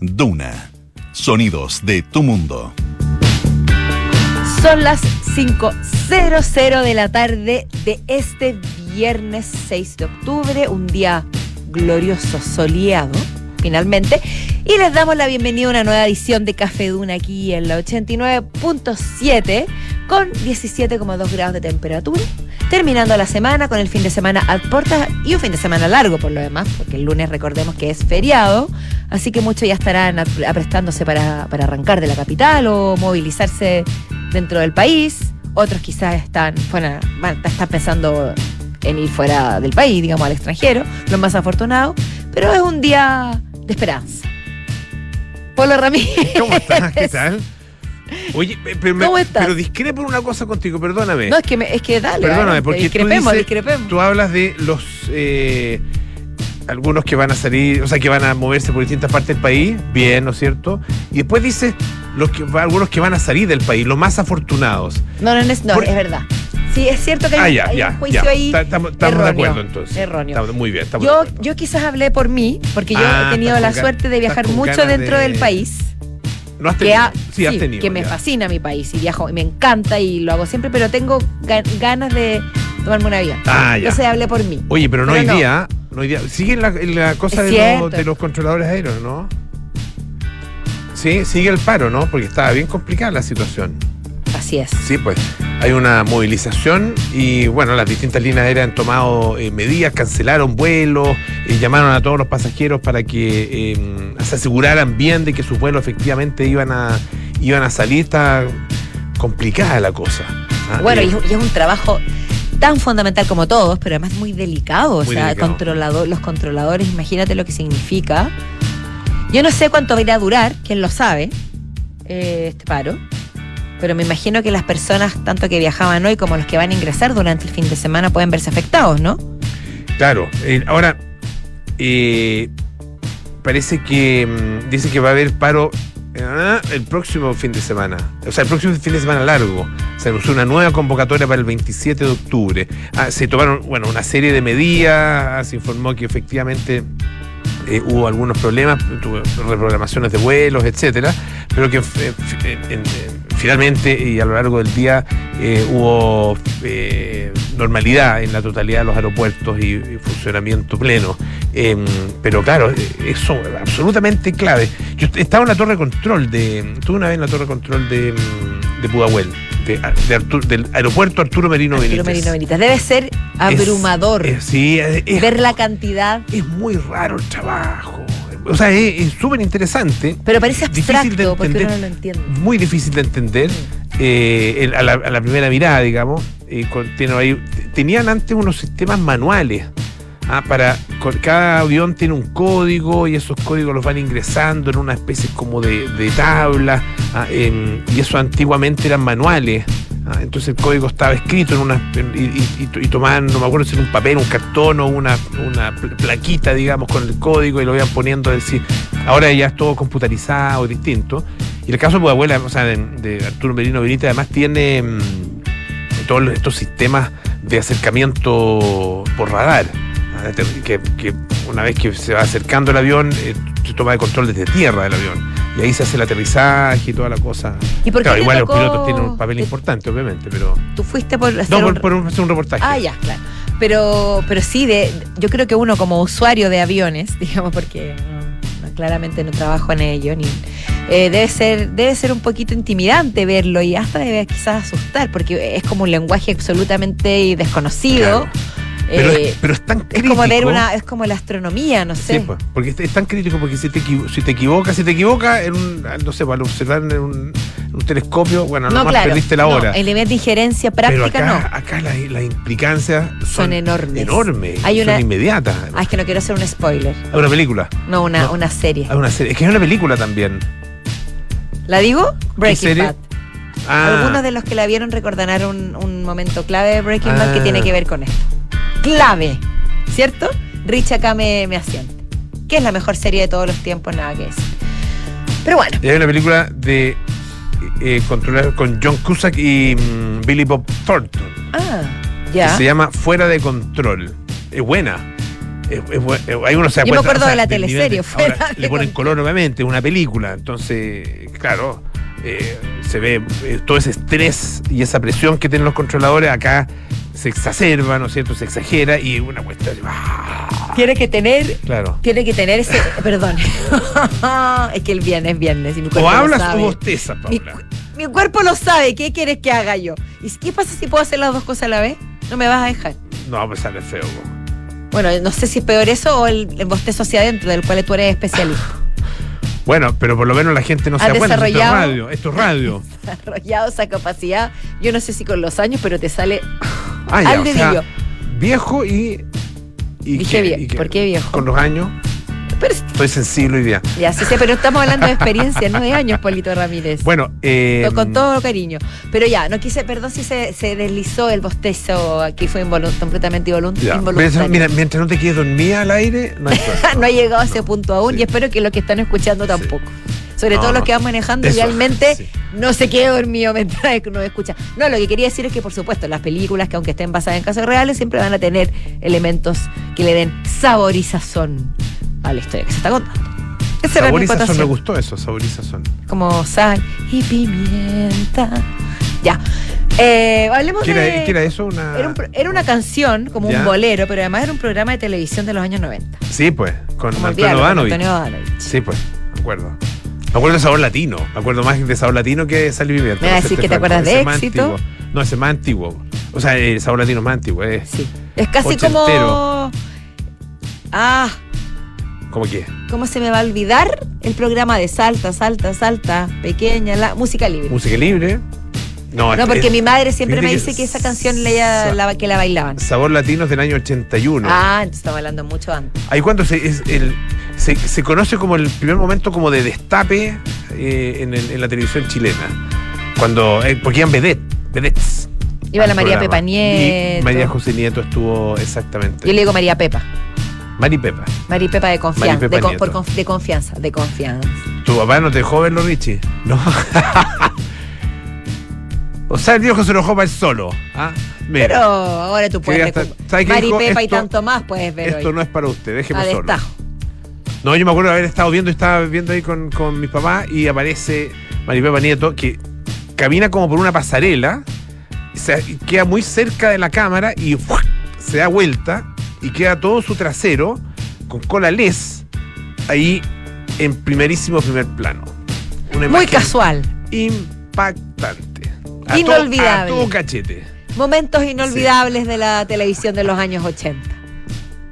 Duna. Sonidos de tu mundo. Son las 5.00 de la tarde de este viernes 6 de octubre, un día glorioso, soleado, finalmente. Y les damos la bienvenida a una nueva edición de Café Duna aquí en la 89.7 con 17,2 grados de temperatura. Terminando la semana con el fin de semana a puertas y un fin de semana largo por lo demás, porque el lunes recordemos que es feriado, así que muchos ya estarán aprestándose para, para arrancar de la capital o movilizarse dentro del país. Otros quizás están, bueno, están pensando en ir fuera del país, digamos, al extranjero, los más afortunados, pero es un día de esperanza. Polo Ramírez. ¿Cómo estás? ¿Qué tal? Oye, pero, ¿Cómo estás? pero discrepo una cosa contigo, perdóname. No, es que, es que dale. Perdóname, porque discrepemos, tú, discrepemos. tú hablas de los. Eh, algunos que van a salir, o sea, que van a moverse por distintas partes del país, bien, ¿no es cierto? Y después dice los que, algunos que van a salir del país, los más afortunados. No, no, es, no, es verdad. Sí, es cierto que hay, ah, un juicio ahí. Estamos de acuerdo entonces. Erróneo. muy bien. yo, yo quizás hablé por mí, porque yo ah, he tenido la suerte de viajar mucho dentro del país. ¿No has tenido? sí, has tenido. Que me fascina mi país y viajo y me encanta y lo hago siempre, pero tengo ganas de tomarme una vida. Ah, ya. Entonces hablé por mí. Oye, pero no hoy día. No hoy día. Sigue la, la cosa de los, de los controladores aéreos, ¿no? Sí, sigue el paro, ¿no? Porque estaba bien complicada la situación. Así es. Sí, pues hay una movilización y bueno, las distintas líneas aéreas han tomado eh, medidas, cancelaron vuelos, y llamaron a todos los pasajeros para que em, se aseguraran bien de que sus vuelos efectivamente iban a, iban a salir. Está complicada la cosa. Ah, bueno, y, es un trabajo tan fundamental como todos, pero además muy delicado. o sea, Controlador, los controladores, imagínate lo que significa. Yo no sé cuánto va a durar, quién lo sabe, eh, este paro pero me imagino que las personas, tanto que viajaban hoy como los que van a ingresar durante el fin de semana, pueden verse afectados, ¿no? Claro. Eh, ahora, eh, parece que mm, dice que va a haber paro eh, el próximo fin de semana. O sea, el próximo fin de semana largo. Se anunció una nueva convocatoria para el 27 de octubre. Ah, se tomaron, bueno, una serie de medidas. Se informó que efectivamente hubo algunos problemas, reprogramaciones de vuelos, etcétera, pero que en, finalmente y a lo largo del día eh, hubo eh, normalidad en la totalidad de los aeropuertos y, funcionamiento pleno. Em, pero claro, eso es absolutamente clave. Yo estaba en la torre de control de. Estuve una vez en la torre de control de, de Pudahuel. De, del aeropuerto Arturo Merino Arturo Merino Benítez. Debe ser abrumador. sí, ver la cantidad. Es muy raro el trabajo o sea, es súper interesante. Pero parece abstracto porque uno no lo entiende. Muy difícil de entender eh, a, la, primera mirada, digamos. Eh, ahí, tenían antes unos sistemas manuales. Ah, para cada avión tiene un código y esos códigos los van ingresando en una especie como de, tabla ah, y eso antiguamente eran manuales Ah, entonces el código estaba escrito en una y, tomaban, no me acuerdo si era un papel, un cartón o una, una plaquita, digamos, con el código y lo iban poniendo. Decir, ahora ya es todo computarizado, distinto. Y el caso de abuela, o sea, de, Arturo Merino Benítez, además tiene mm, todos estos sistemas de acercamiento por radar. Que, una vez que se va acercando el avión, eh, se toma el control desde tierra del avión y ahí se hace el aterrizaje y toda la cosa. ¿Y por claro, igual los pilotos tienen un papel importante, obviamente, pero. ¿Tú fuiste por hacer no, por, un, hacer un reportaje? Ah, ya, claro. Pero, pero sí, de, yo creo que uno como usuario de aviones, digamos, porque claramente no trabajo en ello, ni, eh, debe, ser, debe ser un poquito intimidante verlo y hasta debe quizás asustar, porque es como un lenguaje absolutamente desconocido. Pero, es, eh, pero, es, tan crítico. Es como leer una, es como la astronomía, no sé. Sí, pues, porque es tan crítico porque si te, si te equivocas, si te equivocas en un, no sé, para observar en un, un telescopio, bueno, no, nomás perdiste la hora. el nivel de injerencia práctica pero acá, no. Acá las la implicancias son, enormes. Enormes. Hay una, son inmediatas. Ah, es que no quiero hacer un spoiler. ¿Hay una película? No, una, una serie. Hay una serie. Es que es una película también. ¿La digo? Breaking Bad. Ah. Algunos de los que la vieron recordarán un, un momento clave de Breaking Bad que tiene ah. que ver con esto clave, ¿cierto? Rich acá me, me asiente. Que es la mejor serie de todos los tiempos, nada que decir. Pero bueno. hay una película de eh, controlar con John Cusack y mm, Billy Bob Thornton. Ah, ya. Que se llama Fuera de Control. Es buena. es- eh, ahí uno se Yo me acuerdo de la teleserie, fue ahora, la le ponen de- color, obviamente, una película. Entonces, claro, eh, se ve eh, todo ese estrés y esa presión que tienen los controladores. Acá se exacerba, ¿no es cierto? Se exagera y una cuestión. ¡ah! Tiene que tener Claro. Tiene que tener ese. Perdón. es que el viernes es viernes. Y mi O hablas o bostezas, Mi, Paula. cu- mi cuerpo lo sabe. ¿Qué quieres que haga yo? ¿Y qué pasa si puedo hacer las dos cosas a la vez? No me vas a dejar. No, pues sale feo. Bueno, no sé si es peor eso o el, el bostezo hacia adentro, del cual tú eres especialista. Bueno, pero por lo menos la gente no se Has da cuenta. Esto es radio. Esto es radio. Desarrollado esa capacidad. Yo no sé si con los años, pero te sale Ah, ya, al o sea, dedillo. viejo y. y Dije qué- vie- y qué- ¿por qué viejo? Con los años. Pero, Estoy sensible hoy día. ya sí sé, pero estamos hablando de experiencia, no de años, Polito Ramírez. Bueno, eh, con todo cariño. Pero ya, no quise, perdón si se, se deslizó el bostezo aquí, fue involu- completamente involuntario. Mira, mientras no te quedes dormida al aire, no hay no ha llegado a ese punto aún Sí. y espero que los que están escuchando tampoco. Sobre No, todo los que van manejando, Eso, idealmente sí. no se quede dormido mientras no escucha. No, lo que quería decir es que, por supuesto, las películas que aunque estén basadas en casos reales, siempre van a tener elementos que le den saborizazón a la historia que se está contando. Esa Saborizazón, me gustó eso, saborizazón. Como sal y pimienta. Ya. Eh, hablemos ¿Qué de... era, qué era eso? Una... Era, un pro- era una canción, como Ya. un bolero, pero además era un programa de televisión de los años 90. Sí, pues, con Como. Antonio Danovich. Sí, pues, me acuerdo. Me acuerdo de sabor latino. Me acuerdo más de sabor latino que de sal y pimienta. ¿Me vas a decir que te acuerdas de Éxito? No, ese es más antiguo. O sea, el sabor latino es más antiguo. Es Sí. Es casi Ochentero. como. Ah, como que. ¿cómo se me va a olvidar el programa de Salta, Salta, Salta, pequeña, la música libre? Música libre. No, no, porque es- mi madre siempre me dice que esa canción leía sa- la, que la bailaban. Sabor latino es del año 81. Ah, entonces estaba hablando mucho antes. Ahí cuando se, es el, se, se conoce como el primer momento como de destape eh, en, el- en la televisión chilena. Cuando, eh, porque iban vedette, vedettes. Iba la María programa. Pepa Nieto. Y María José Nieto estuvo exactamente. Yo le digo María Pepa. Mari Pepa. María Pepa de confianza. Pepa De, con- Nieto. por conf- de confianza, de confianza. ¿Tu papá no te dejó verlo, Richie? No. o sea, el viejo se enojó para él solo. ¿ah? Mira, Pero ahora tú puedes. hasta- recu- ¿sabe qué Mari? Pepa y tanto más puedes ver esto hoy. no es para usted, déjeme a solo. destajo. No, yo me acuerdo de haber estado viendo, estaba viendo ahí con, con mis papás y aparece Maripepa Nieto que camina como por una pasarela, se, queda muy cerca de la cámara y se da vuelta y queda todo su trasero con cola les ahí en primerísimo primer plano. Una Muy casual. Impactante. A Inolvidable. a todo cachete. Momentos inolvidables de la televisión de los años 80.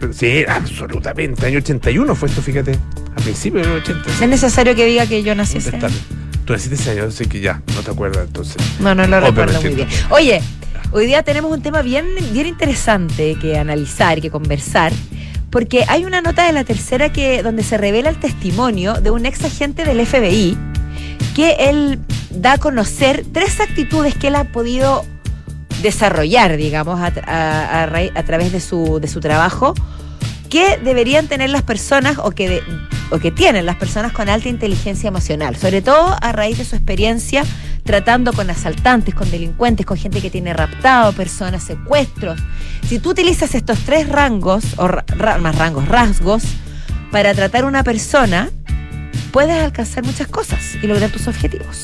Pero sí, absolutamente. Año 81 fue esto, fíjate. A principios de los 80. ¿Es necesario que diga que yo nací ¿Dónde ese año? Tú naciste ese año, sé que ya, no te acuerdas entonces. No, no lo Obviamente recuerdo muy bien. Oye, hoy día tenemos un tema bien, bien interesante que analizar, que conversar, porque hay una nota de la tercera que donde se revela el testimonio de un ex agente del FBI que él da a conocer tres actitudes que él ha podido desarrollar, digamos, a, a- través de su, de su trabajo, que deberían tener las personas o que, de- o que tienen las personas con alta inteligencia emocional, sobre todo a raíz de su experiencia tratando con asaltantes, con delincuentes, con gente que tiene raptado personas, secuestros. Si tú utilizas estos tres rangos, o más rangos, rasgos, para tratar a una persona, puedes alcanzar muchas cosas y lograr tus objetivos.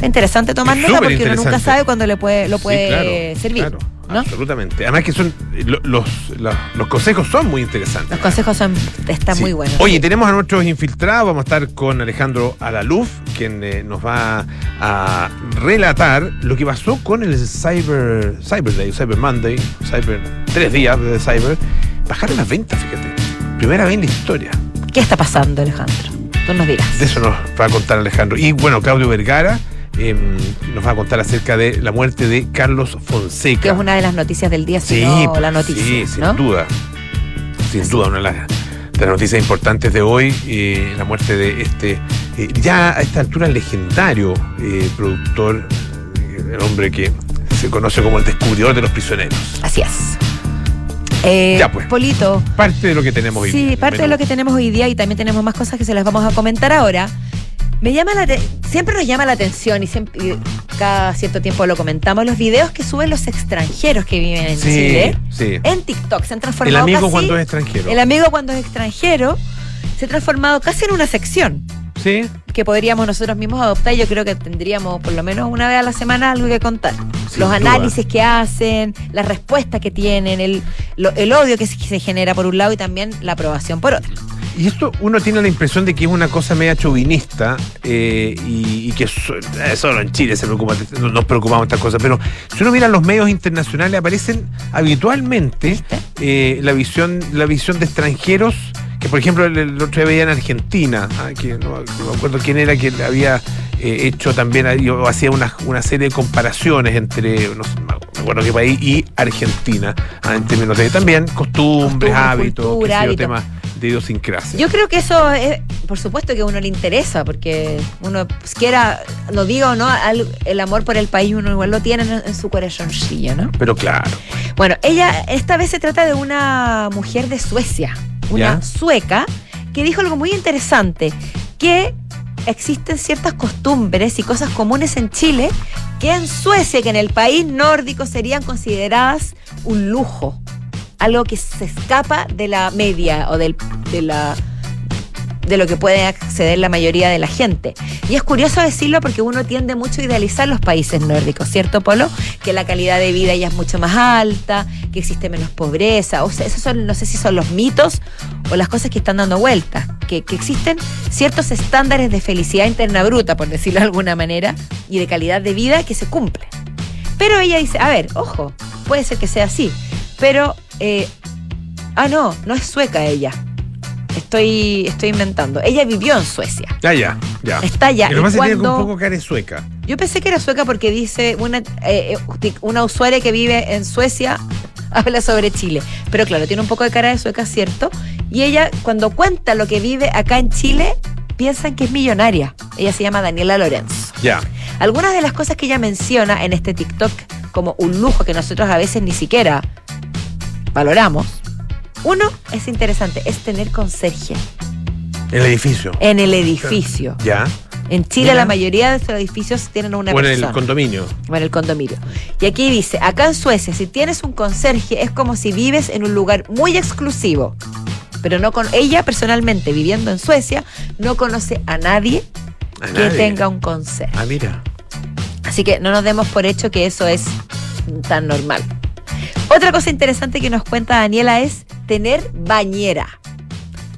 Es interesante tomar nota porque uno nunca sabe cuándo le puede, lo Sí, puede claro, servir. claro, ¿no? Absolutamente. Además que son lo- los, los, los consejos son muy interesantes. Los consejos son, están Sí. muy buenos. Oye, tenemos a nuestros infiltrados. Vamos a estar con Alejandro Alaluf, quien eh, nos va a relatar lo que pasó con el Cyber, Cyber Day, Cyber Monday, Cyber, tres días de Cyber. Bajaron las ventas, fíjate. Primera vez en la historia. ¿Qué está pasando, Alejandro? Tú nos dirás. De eso nos va a contar Alejandro. Y bueno, Claudio Vergara eh, nos va a contar acerca de la muerte de Carlos Fonseca. Que es una de las noticias del día, Sí, la noticia. sí, sin ¿no? duda. Sin duda, una de las, de las noticias importantes de hoy, eh, la muerte de este, eh, ya a esta altura legendario eh, productor, el hombre que se conoce como el descubridor de los prisioneros. Así es. Eh, Ya, pues. Polito. Parte de lo que tenemos hoy. Sí, día, parte de lo que tenemos hoy día y también tenemos más cosas que se las vamos a comentar ahora. Me llama la siempre nos llama la atención y, siempre, y cada cierto tiempo lo comentamos, los videos que suben los extranjeros que viven en Sí, Chile sí. en TikTok. Se han El transformado amigo casi- cuando es extranjero. El amigo cuando es extranjero se ha transformado casi en una sección Sí. que podríamos nosotros mismos adoptar y yo creo que tendríamos por lo menos una vez a la semana algo que contar. Sin Los duda. análisis que hacen, las respuestas que tienen, el, lo- el odio que se, que se genera por un lado y también la aprobación por otro. Y esto uno tiene la impresión de que es una cosa media chauvinista eh, y, y que eh, solo en Chile se preocupa, no- nos preocupamos estas cosas, pero si uno mira los medios internacionales aparecen habitualmente eh, la visión la visión de extranjeros que por ejemplo el, el otro día veía en Argentina, ah, que no, no me acuerdo quién era que había eh, hecho también ahí, o hacía una, una serie de comparaciones entre no sé, me acuerdo qué país y Argentina, ah, en términos de también costumbres, Costumbre, hábitos, cultura, yo, hábitos. temas de idiosincrasia. Yo creo que eso es, por supuesto que a uno le interesa, porque uno pues, quiera, lo diga o no, al- el amor por el país uno igual lo tiene en, en su corazoncillo, ¿no? Pero claro. Bueno, ella, esta vez se trata de una mujer de Suecia, una Ya. sueca, que dijo algo muy interesante, que existen ciertas costumbres y cosas comunes en Chile que en Suecia, que en el país nórdico serían consideradas un lujo, algo que se escapa de la media o del, de la de lo que puede acceder la mayoría de la gente. Y es curioso decirlo porque uno tiende mucho a idealizar los países nórdicos, ¿cierto, Polo? Que la calidad de vida ya es mucho más alta, que existe menos pobreza. O sea, esos son, no sé si son los mitos o las cosas que están dando vueltas. Que, existen ciertos estándares de felicidad interna bruta, por decirlo de alguna manera, y de calidad de vida que se cumplen. Pero ella dice, a ver, ojo, puede ser que sea así, pero... eh, ah, no, no es sueca ella. Estoy, estoy inventando. Ella vivió en Suecia. Ya, ya, ya. Está allá. Y lo Y más tiene cuando- un poco cara de sueca. Yo pensé que era sueca porque dice una, eh, eh, una usuaria que vive en Suecia habla sobre Chile. Pero claro, tiene un poco de cara de sueca, ¿cierto? Y ella, cuando cuenta lo que vive acá en Chile, piensan que es millonaria. Ella se llama Daniela Lorenzo. Ya. Algunas de las cosas que ella menciona en este TikTok como un lujo que nosotros a veces ni siquiera valoramos. Uno es interesante, es tener conserje El edificio. en el edificio. Ya. En Chile Mira. la mayoría de estos edificios tienen una o en persona. el condominio. o en el condominio. Y aquí dice, acá en Suecia, si tienes un conserje, es como si vives en un lugar muy exclusivo. Pero no con ella personalmente, viviendo en Suecia, no conoce a nadie A que nadie. tenga un conserje. Ah, mira. Así que no nos demos por hecho que eso es tan normal. Otra cosa interesante que nos cuenta Daniela es tener bañera.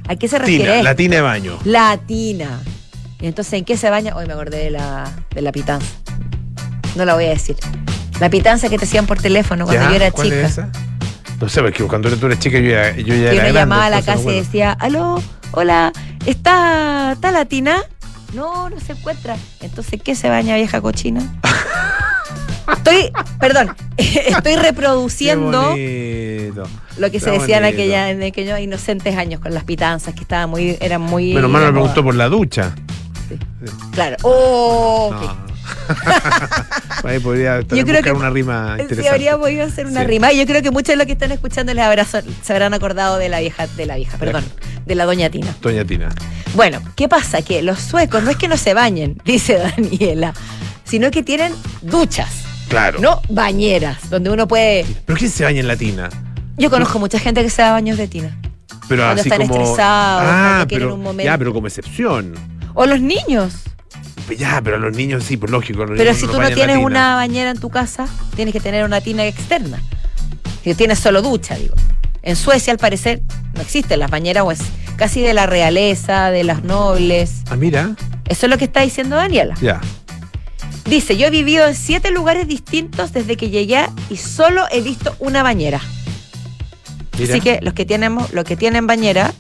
¿A qué se refiere? Tina, la tina de baño. La tina. Y entonces, ¿en qué se baña? Hoy me acordé de la, de la pitanza. No la voy a decir. La pitanza que te hacían por teléfono cuando ¿Ya? yo era ¿Cuál chica. es esa? No sé, porque cuando tú eres chica yo ya, yo ya Que era llamaba a la casa no y decía, aló, hola, ¿está, ¿está la tina? No, no se encuentra. Entonces, ¿qué se baña vieja cochina? Estoy, perdón, estoy reproduciendo. Lo que se decía en, aquella, en aquellos inocentes años con las pitanzas, que estaban muy, eran muy... Menos mal me preguntó por la ducha. Claro. Oh, No. Ahí podría Yo creo que una rima Sí, interesante. habría podido hacer una Sí. rima. Y yo creo que muchos de los que están escuchando les habrá- se habrán acordado de la vieja, de la vieja, perdón, de la doña Tina. Doña Tina. Bueno, ¿qué pasa? Que los suecos no es que no se bañen, dice Daniela, sino que tienen duchas, Claro. no bañeras, donde uno puede. ¿Pero quién se baña en la tina? Yo conozco mucha gente que se da baños de tina. Pero Cuando así están como... estresados, ah, pero, un momento. Ya, pero como excepción. O los niños. Pues Ya, pero a los niños sí, pues lógico. los Pero si tú no tienes una bañera en tu casa, tienes que tener una tina externa. Si tienes solo ducha, digo. En Suecia, al parecer, no existen las bañeras, o es casi de la realeza, de las nobles. Ah, mira. Eso es lo que está diciendo Daniela. Ya. Dice, yo he vivido en siete lugares distintos desde que llegué y solo he visto una bañera. Mira. Así que los que tenemos, los que tienen bañera,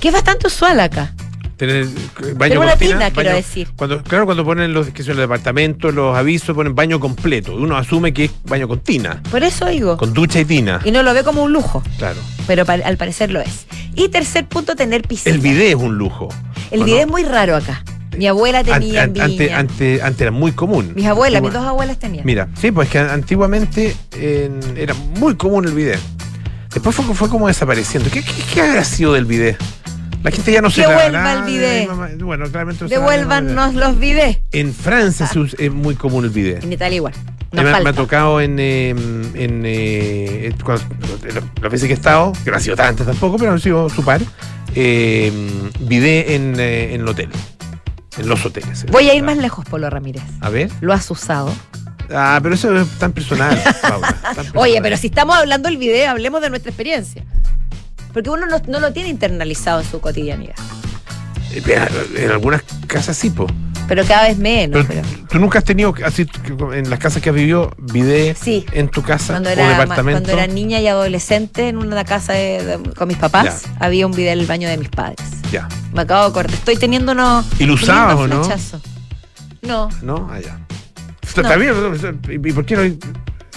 que es bastante usual acá. Tener baño una tina, quiero baño- decir. Cuando, claro, cuando ponen los que son los departamentos, los avisos, ponen baño completo. Uno asume que es baño con tina, Por eso digo. con ducha y tina. Y no lo ve como un lujo, Claro. pero pa- al parecer lo es. Y tercer punto, tener piscina. El bidet es un lujo. El ¿o video no? es muy raro acá. Mi abuela tenía en Ante- ante- Viña. ante- antes era muy común. Mis abuelas, mis dos abuelas tenían. Mira, sí, pues que antiguamente en- era muy común el bidet. Después fue, fue como desapareciendo. ¿Qué, qué, qué habrá sido del bidet? La gente ya no se Devuelva el ah, bidet. Bueno, claramente no Devuélvanos los videos. En Francia usa- es muy común el bidet. En Italia igual. me, Nos me ha tocado en, eh, en eh, cuando- las veces que he estado, que no han sido tantas tampoco, pero han sido su par, eh, bidet en, eh, en el hotel. En los hoteles. Voy a ir más lejos, Polo Ramírez. A ver. ¿Lo has usado? Ah, pero eso es tan personal, Paula, tan Oye, pero si estamos hablando del video, hablemos de nuestra experiencia. Porque uno no, no lo tiene internalizado en su cotidianidad. Eh, En algunas casas sí, po. Pero cada vez menos. Pero pero- tú nunca has tenido, así, en las casas que has vivido, bidet Sí. en tu casa Cuando o era, departamento. cuando era niña y adolescente en una casa de- de- con mis papás, había un video en el baño de mis padres. Ya. Me acabo de acordar. Estoy teniendo unos. ¿Y lo usabas o no? No. ¿No? Ah, No. Está bien, ¿y por qué no?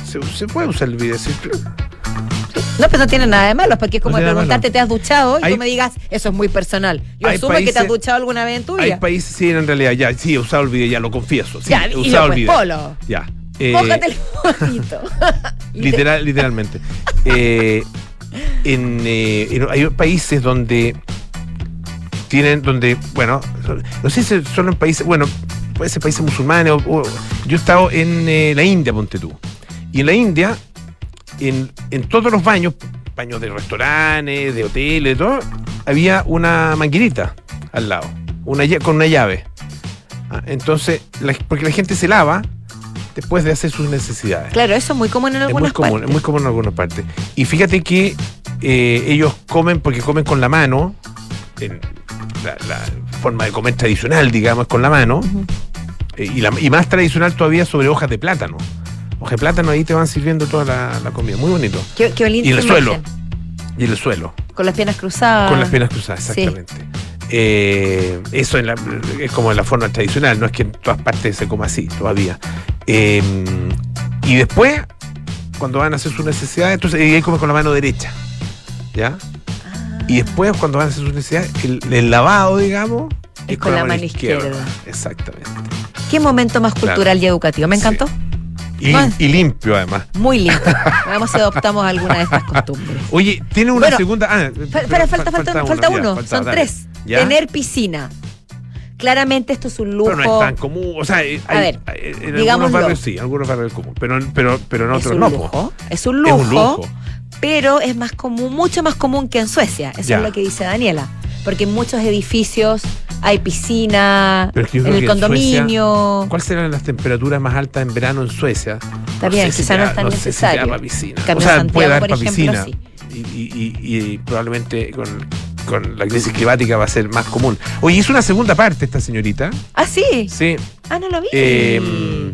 Se, se puede usar el sí. No, pero no tiene nada de malo, porque es como No preguntarte. ¿te has duchado? Y Hay- tú me digas, eso es muy personal. Yo Hay asumo que te has duchado alguna vez en tu Hay vida. países, sí, en realidad, ya, sí, he usado el bidet, ya lo confieso. Sí, Ya, he y el pues, bidet. polo. Ya. Eh, el. Literal, literalmente. Eh, en, eh, en- hay países donde tienen, donde, bueno, no sé si solo en países, bueno, puede ser países musulmanes. o- o- yo he estado en eh, la India, ponte tú. Y en la India, en, en todos los baños, baños de restaurantes, de hoteles, todo, había una manguerita al lado, una, con una llave. Ah, Entonces, la- porque la gente se lava después de hacer sus necesidades. Claro, eso es muy común en Es algunas muy común, partes. es muy común en algunas partes. Y fíjate que eh, ellos comen porque comen con la mano, en la, la forma de comer tradicional, digamos, con la mano, y, la- y más tradicional todavía sobre hojas de plátano. Hojas de plátano ahí te van sirviendo toda la, la comida, muy bonito. Qué, qué Y en el suelo. Y en el suelo, Con las piernas cruzadas. con las piernas cruzadas, sí. exactamente. Eh, eso en la- es como en la forma tradicional, no es que en todas partes se coma así todavía. Eh, y después, cuando van a hacer sus necesidades, entonces ahí come con la mano derecha. ¿Ya? Ah. Y después, cuando van a hacer sus necesidades, el, el lavado, digamos, Es con la mano izquierda. Exactamente. Qué momento más cultural Claro. y educativo. Me Sí. encantó. Y, limpio, además. Muy lindo. Veamos si adoptamos alguna de estas costumbres. Oye, tiene una Bueno, segunda. Ah, Espera, falta, falta, falta, uno. Son dale. tres. ¿Ya? Tener piscina. Claramente esto es un lujo. Pero no es tan común. O sea, eh, A hay- ver, hay- en algunos barrios sí, en algunos barrios es común. Pero, pero, pero en es otros un no. lujo. Es un Es lujo. un lujo. Pero es más común, mucho más común que en Suecia. Eso Ya. es lo que dice Daniela. Porque en muchos edificios hay piscina, Pero es que yo en el en condominio. ¿Cuáles serán las temperaturas más altas en verano en Suecia? Está bien, quizá no es tan sé si necesario. da para piscina. O sea, Santiago, puede dar por para ejemplo, piscina. Y, y- y- y probablemente con, con la crisis climática va a ser más común. Oye, hizo una segunda parte esta señorita. Ah, sí. Sí. Ah, no lo vi. Eh,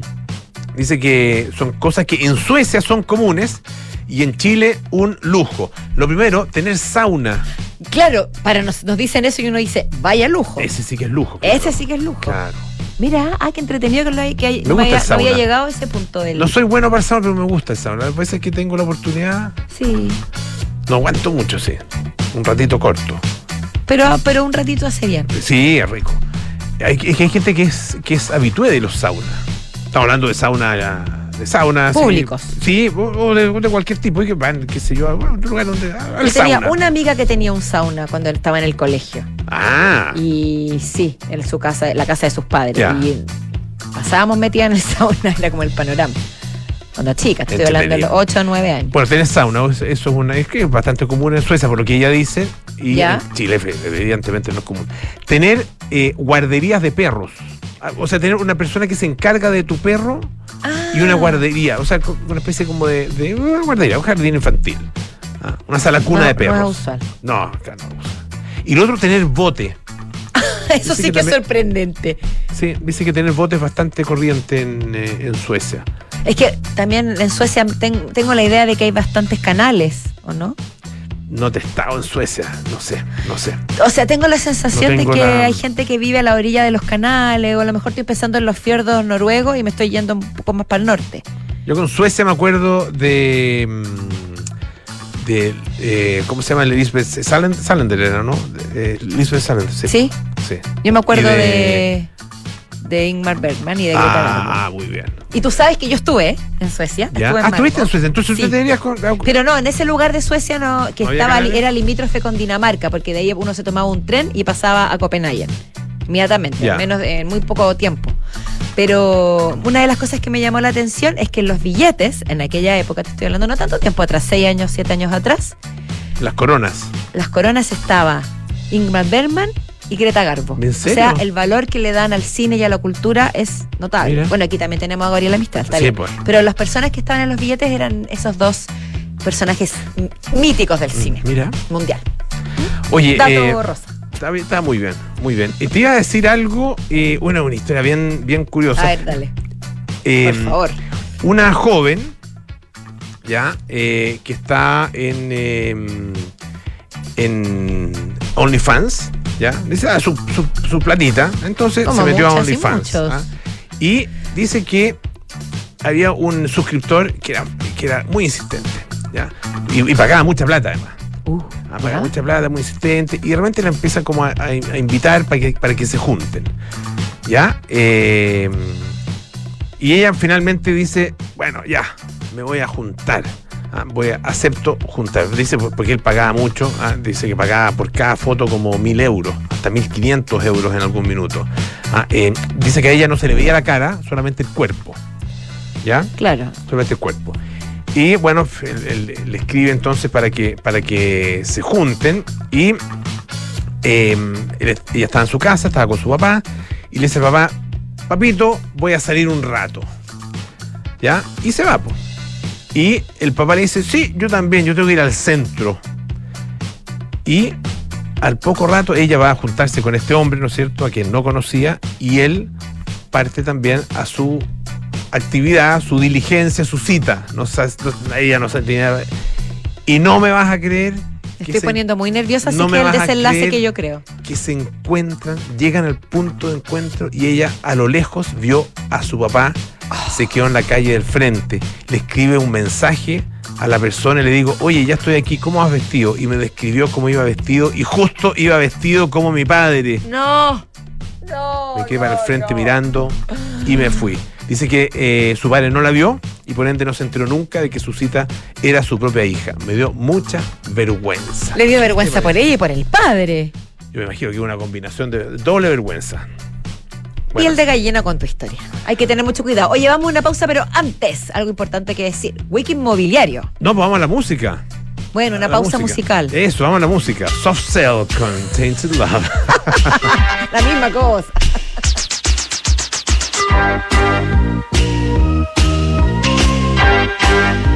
dice que son cosas que en Suecia son comunes y en Chile un lujo. Lo primero, tener sauna. claro, para nos, nos dicen eso y uno dice, vaya lujo. Ese sí que es lujo. Ese sí que es lujo. Claro. Mira, ah, qué entretenido que, lo hay- que hay- Me no, haya- había llegado a ese punto del. No soy bueno para el sauna, pero me gusta el sauna. A veces que tengo la oportunidad, Sí. no aguanto mucho, sí. Un ratito corto. Pero, pero un ratito hace bien. Sí, es rico. Hay, es que hay gente que es, que es habitué de los saunas. Estamos hablando de sauna, de sauna. sí. Públicos. Sí, o, o de, cualquier tipo. Y que van, qué sé yo, a un lugar donde. Al tenía sauna. una amiga que tenía un sauna cuando él estaba en el colegio. Ah. Y sí, en su casa, la casa de sus padres. Ya. Y pasábamos metida en el sauna, era como el panorama. Cuando chica, estoy hablando de los Entretenido. 8 o 9 años. Bueno, tener sauna, eso es una, es que es bastante común en Suecia, por lo que ella dice, y Ya. en Chile evidentemente no es común. Tener eh, guarderías de perros. Ah, O sea, tener una persona que se encarga de tu perro y una Ah, guardería, o sea, una especie como de, de una guardería, un jardín infantil. Ah, una sala cuna no- de No perros. es usual. No, no usa. Y lo otro, tener bote. Eso Dice sí que que es sorprendente. Sí, dice que tener bote es bastante corriente en, eh, en Suecia. Es que también en Suecia ten- tengo la idea de que hay bastantes canales, ¿o no? No te he estado en Suecia, no sé, no sé. O sea, tengo la sensación No de que la- hay gente que vive a la orilla de los canales, o a lo mejor estoy pensando en los fiordos noruegos y me estoy yendo un poco más para el norte. Yo con Suecia me acuerdo de. mm, de eh, ¿Cómo se llama? Lisbeth Salander era, ¿no? Eh, Lisbeth Salander, sí. ¿Sí? Sí. Yo me acuerdo de... de- de Ingmar Bergman y de Greta Garbo. Ah, muy bien. Y tú sabes que yo estuve en Suecia. ¿Ya? Estuve en Ah, estuviste en. Suecia. Entonces Sí. usted tenías con. Pero no, en ese lugar de Suecia no, que ¿No había estaba canales? era limítrofe con Dinamarca, porque de ahí uno se tomaba un tren y pasaba a Copenhague. Inmediatamente, Ya. en menos de, en muy poco tiempo. Pero una de las cosas que me llamó la atención es que los billetes, en aquella época, te estoy hablando no tanto tiempo atrás, seis años, siete años atrás, Las coronas. las coronas estaba Ingmar Bergman y Greta Garbo. ¿En O serio? sea, el valor que le dan al cine y a la cultura es notable. Mira. Bueno, aquí también tenemos a Gabriela Mistral, Sí, pues. Pero las personas que estaban en los billetes eran esos dos personajes míticos del cine Mira. mundial. Oye, Dato eh, rosa. está, bien- está muy bien, muy bien. Y te iba a decir algo, eh, una, una historia bien, bien curiosa. A ver, dale. Eh, por favor. Una joven, ya, eh, que está en, eh, en OnlyFans, ya, dice ah, su, su, su platita, entonces Como se metió a muchas OnlyFans. ¿ah? Y dice que había un suscriptor que era, que era muy insistente, ya, y, y pagaba mucha plata además. Uh, Ah, paga ¿ya? mucha plata, muy insistente, y realmente la empieza como a, a- a invitar para que, para que se junten. ¿Ya? Eh, y ella finalmente dice, bueno, ya, me voy a juntar. Ah, voy a, acepto juntar. Dice, por- porque él pagaba mucho, ah, dice que pagaba por cada foto como mil euros, hasta mil quinientos euros en algún minuto. Ah, eh, dice que a ella no se le veía la cara, solamente el cuerpo. ¿Ya? Claro. solamente el cuerpo. Y bueno, le escribe entonces para que, para que se junten y eh, él- ella estaba en su casa, estaba con su papá y le dice al papá, papito, voy a salir un rato. ¿Ya? Y se va. po. Y el papá le dice, sí, yo también, yo tengo que ir al centro. Y al poco rato ella va a juntarse con este hombre, ¿no es cierto?, a quien no conocía, y él parte también a su actividad, su diligencia, su cita. No, ella no sabe tenía- Y no me vas a creer estoy se, poniendo muy nerviosa, así no me que el desenlace que yo creo. que se encuentran, llegan al punto de encuentro y ella a lo lejos vio a su papá, se quedó en la calle del frente, le escribe un mensaje a la persona y le digo, oye, ya estoy aquí, ¿cómo vas vestido? Y me describió cómo iba vestido y justo iba vestido como mi padre. No. No. Me quedé para el no, frente no. mirando y me fui. Dice que eh, su padre no la vio y por ende no se enteró nunca de que su cita era su propia hija. Me dio mucha vergüenza. Le dio vergüenza por ella y por el padre. Yo me imagino que una combinación de doble vergüenza. Bueno, el de gallina con tu historia. Hay que tener mucho cuidado. Oye, vamos a una pausa, pero antes, algo importante que decir. Wiki Inmobiliario. No, pues vamos a la música. Bueno, una pausa música. musical. Eso, vamos a la música. Soft Cell con Tainted Love. La misma cosa.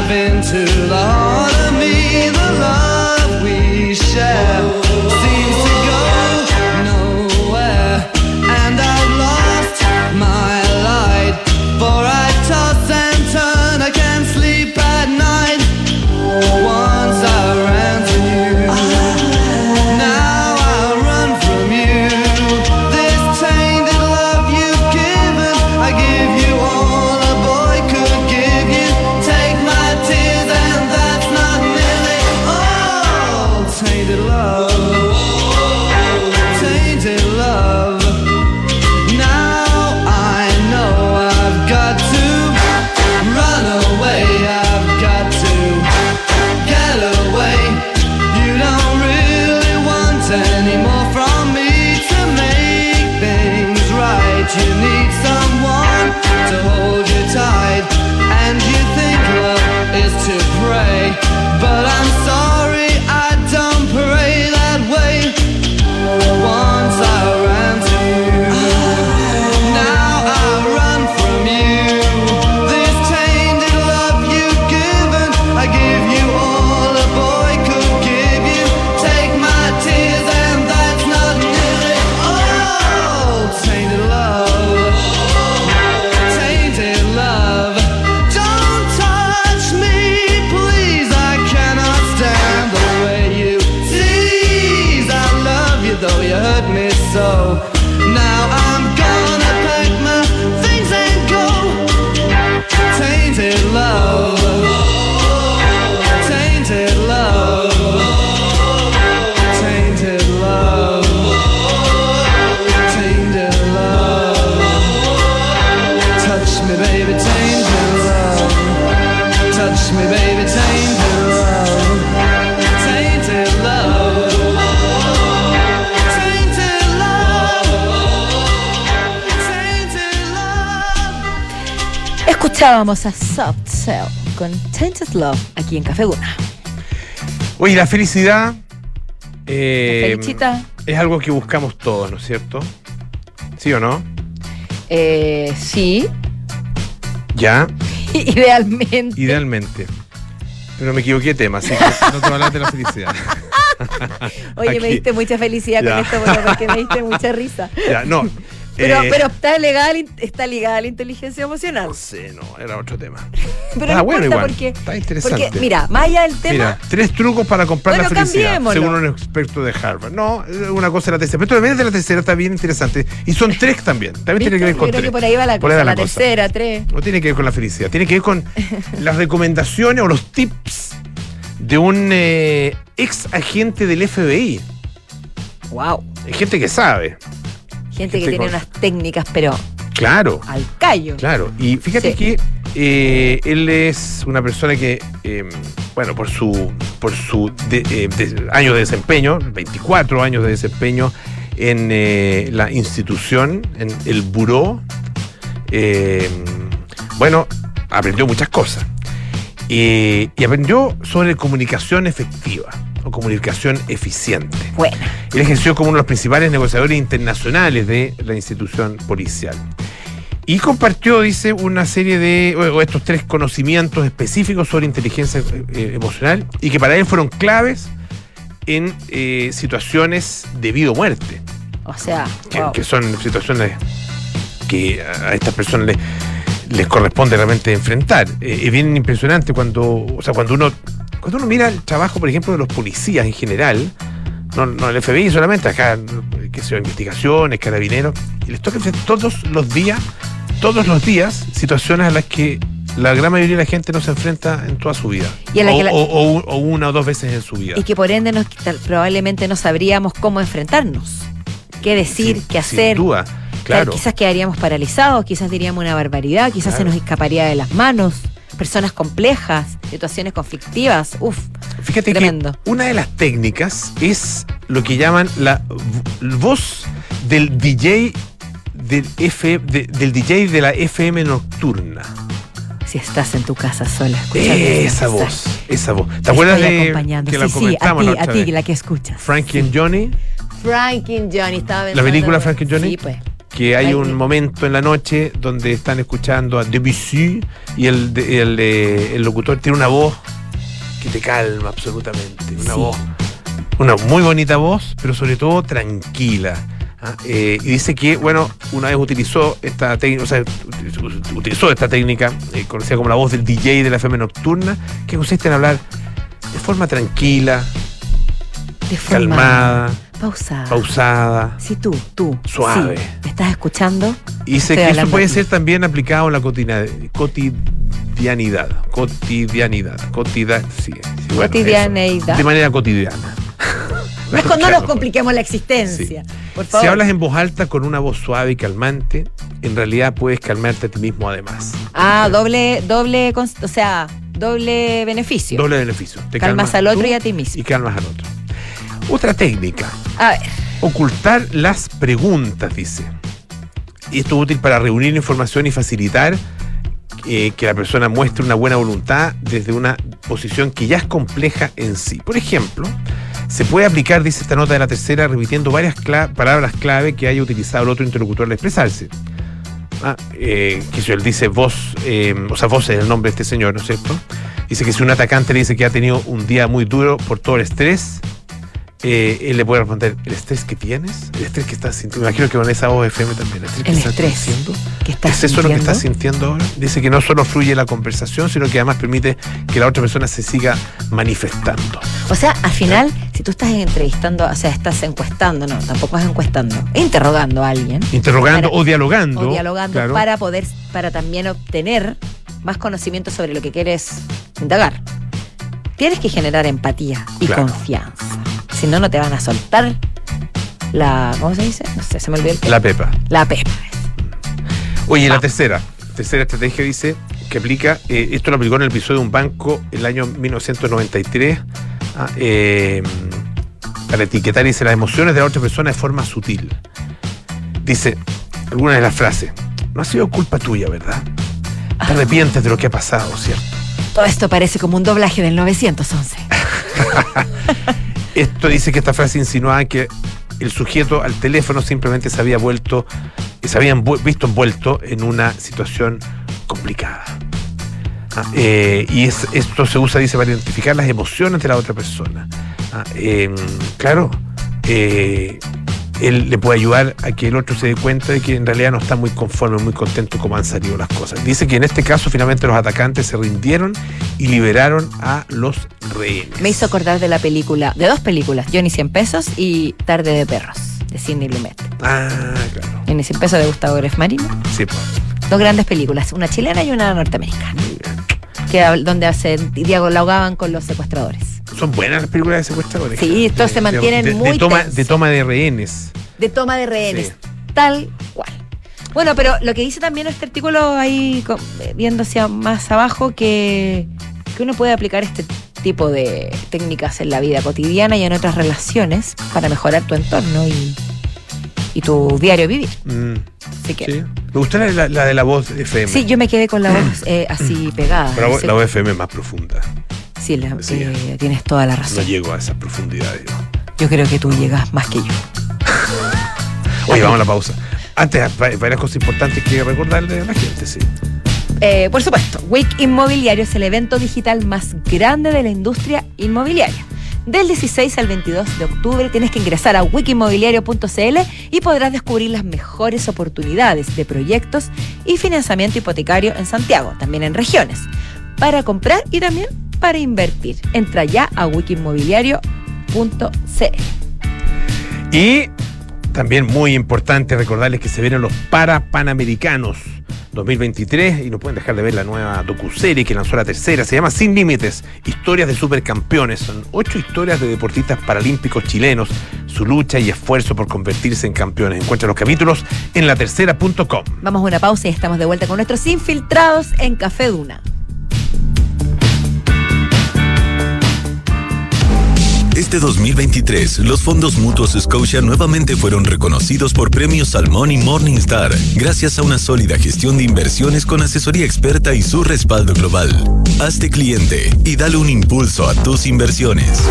drive into the Escuchábamos a Soft Cell con Tainted Love aquí en Café Guna. Oye, la felicidad eh, es algo que buscamos todos, ¿no es cierto? ¿Sí o no? eh, sí, Ya, idealmente. idealmente. Pero me equivoqué de tema, así que no te hablar de la felicidad. Oye, me diste mucha felicidad Ya. con esto porque me diste mucha risa. Ya, no. Pero, eh, pero está, legal, está ligada a la inteligencia emocional. No sé, no, era otro tema. Pero Ah, no bueno, importa igual. porque, Está interesante. porque, mira, más allá del tema, Mira, tres trucos para comprar Bueno, la felicidad, según un experto de Harvard. No, es una cosa de la tercera. Pero también de la tercera está bien interesante. Y son tres también. También ¿viste? tiene que ver yo con creo tres. que por ahí va la Por ahí cosa, va la, la cosa. tercera, tres. No tiene que ver con la felicidad, tiene que ver con las recomendaciones o los tips de un eh, ex agente del FBI. Wow. Hay gente que sabe. Gente que tiene con- unas técnicas, pero Claro, al callo. claro. Y fíjate Sí. que eh, él es una persona que, eh, bueno, por su, por su de- eh, de- años de desempeño, 24 años de desempeño en eh, la institución, en el buró, eh, bueno, aprendió muchas cosas. Y, y aprendió sobre comunicación efectiva comunicación eficiente. Bueno, Él ejerció como uno de los principales negociadores internacionales de la institución policial. Y compartió, dice, una serie de, o o estos tres conocimientos específicos sobre inteligencia eh, emocional y que para él fueron claves en eh, situaciones de vida o muerte, o sea, que, wow. que son situaciones que a estas personas les, les corresponde realmente enfrentar. Eh, es bien impresionante cuando, o sea, cuando uno, cuando uno mira el trabajo, por ejemplo, de los policías en general, no, no el FBI solamente, acá, que sea investigaciones, carabineros, y les toca enfrentar todos los días, todos los días, situaciones a las que la gran mayoría de la gente no se enfrenta en toda su vida. Y a la o, que la- o- o un- o una o dos veces en su vida. y que por ende nos, probablemente no sabríamos cómo enfrentarnos, qué decir, Sin- qué hacer. Sin duda, claro. Quizás quedaríamos paralizados, quizás diríamos una barbaridad, quizás se nos escaparía de las manos. Personas complejas, situaciones conflictivas. Uf, Fíjate Tremendo. que una de las técnicas es lo que llaman la voz del DJ del, F, de- del DJ de la FM nocturna. si estás en tu casa sola, escuchando Esa este voz, mensaje, esa voz. ¿Te te acuerdas estoy de acompañando. que la sí, sí, a ti, la a ti, la que escuchas. Frankie Sí. and Johnny, Frankie and Johnny, estaba pensando. película Frankie and Johnny? Sí, pues. Que hay Ay, un momento en la noche donde están escuchando a Debussy y el, el, el locutor tiene una voz que te calma absolutamente. Una Sí. voz, una muy bonita voz, pero sobre todo tranquila. ¿ah? Eh, y dice que, bueno, una vez utilizó esta técnica, o sea, ut- utilizó esta técnica, eh, conocida como la voz del DJ de la FM nocturna, que consiste en hablar de forma tranquila, De forma calmada, pausada. pausada. Sí, tú, tú. Suave. sí, ¿Me estás escuchando? Y Estoy que eso puede ser también aplicado en la cotidianidad. Cotidianidad. Cotida, sí, sí, Cotidianeidad. De manera cotidiana. No, con- no Claro. nos compliquemos la existencia. Por favor. Si hablas en voz alta con una voz suave y calmante, en realidad puedes calmarte a ti mismo además. Ah, doble, doble, o sea, doble beneficio. Doble beneficio. Te Calmas al otro y a ti mismo. Y calmas al otro. Otra técnica. A ver, Ocultar las preguntas, dice. Y esto es útil para reunir información y facilitar eh, que la persona muestre una buena voluntad desde una posición que ya es compleja en sí. Por ejemplo, se puede aplicar, dice esta nota de la tercera, repitiendo varias cla- palabras clave que haya utilizado el otro interlocutor al expresarse. Ah, eh, que si él dice vos, eh, o sea, vos es el nombre de este señor, ¿no es cierto? Dice que si un atacante le dice que ha tenido un día muy duro por todo el estrés, eh, él le puede responder, ¿el estrés que tienes? ¿El estrés que estás sintiendo? Me imagino que con esa voz FM también, ¿el estrés que El estás estrés. sintiendo? ¿qué estás ¿Es eso lo que estás sintiendo ahora? Dice que no solo fluye la conversación, sino que además permite que la otra persona se siga manifestando. O sea, al final, si tú estás entrevistando, o sea, estás encuestando, no, tampoco es encuestando, interrogando a alguien. Interrogando Para- o dialogando. o dialogando claro. para poder, para también obtener más conocimiento sobre lo que quieres indagar. Tienes que generar empatía y Claro. confianza. Si no, no te van a soltar la. ¿Cómo se dice? No sé, se me olvidó el La pepa. La pepa. Oye, la Vamos. tercera. Tercera estrategia dice que aplica, eh, esto lo aplicó en el episodio de un banco el año 1993, ah, eh, para etiquetar, dice, las emociones de la otra persona de forma sutil. Dice, alguna de las frases, no ha sido culpa tuya, ¿verdad? te arrepientes de lo que ha pasado, ¿cierto? Todo esto parece como un doblaje del 911. Esto dice que esta frase insinuaba que el sujeto al teléfono simplemente se había vuelto, se habían visto envuelto en una situación complicada. Ah, eh, y es- esto se usa, dice, para identificar las emociones de la otra persona. Ah, eh, claro, eh, él le puede ayudar a que el otro se dé cuenta de que en realidad no está muy conforme, muy contento como han salido las cosas. Dice que en este caso finalmente los atacantes se rindieron y liberaron a los rehenes. Me hizo acordar de la película, de dos películas, Johnny 100 pesos y Tarde de perros, de Sidney Lumet. Ah, claro. Johnny 100 pesos de Gustavo Gref Marino. Sí, pues. Dos grandes películas, una chilena y una norteamericana. Que donde hacen dialogaban con los secuestradores. Son buenas las películas de secuestradores. Sí, estos se mantienen de, de muy toma, de toma de rehenes. De toma de rehenes, Sí. tal cual. Bueno, pero lo que dice también este artículo ahí, viendo hacia más abajo, que, que uno puede aplicar este tipo de técnicas en la vida cotidiana y en otras relaciones para mejorar tu entorno y, y tu diario vivir. Mm, Sí. sí. Me gusta la, de la voz FM. yo me quedé con la voz eh, así pegada. Pero la, No voz- sé- la voz FM es más profunda. sí, la- Sí. eh, tienes toda la No razón. llego a esas profundidades. yo. Yo creo que tú llegas más que yo. Oye, vamos a la pausa. Antes, va- varias cosas importantes que recordarle a la gente, sí. Eh, por supuesto, Week Inmobiliario es el evento digital más grande de la industria inmobiliaria. Del 16 al 22 de octubre tienes que ingresar a wikimobiliario.cl y podrás descubrir las mejores oportunidades de proyectos y financiamiento hipotecario en Santiago, también en regiones, para comprar y también para invertir. Entra ya a wikimobiliario.cl. Y también muy importante recordarles que se vienen los Parapanamericanos 2023 y no pueden dejar de ver la nueva docuserie que lanzó la tercera. Se llama Sin Límites, historias de supercampeones. Son ocho historias de deportistas paralímpicos chilenos, su lucha y esfuerzo por convertirse en campeones. Encuentra los capítulos en latercera.com. Vamos a una pausa y estamos de vuelta con nuestros infiltrados en Café Duna. Este 2023, los fondos mutuos Scotia nuevamente fueron reconocidos por premios Salmón y Morningstar, gracias a una sólida gestión de inversiones con asesoría experta y su respaldo global. Hazte cliente y dale un impulso a tus inversiones.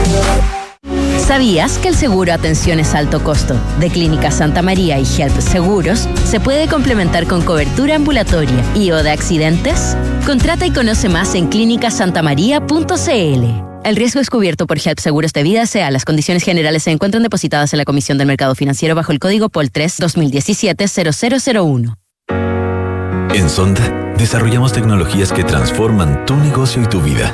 ¿Sabías que el seguro Atenciones Alto Costo de Clínica Santa María y Help Seguros se puede complementar con cobertura ambulatoria y o de accidentes? Contrata y conoce más en clínicasantamaría.cl. El riesgo es cubierto por Help Seguros de Vida SEA. Las condiciones generales se encuentran depositadas en la Comisión del Mercado Financiero bajo el código POL 3 2017 0001. En Sonda, desarrollamos tecnologías que transforman tu negocio y tu vida,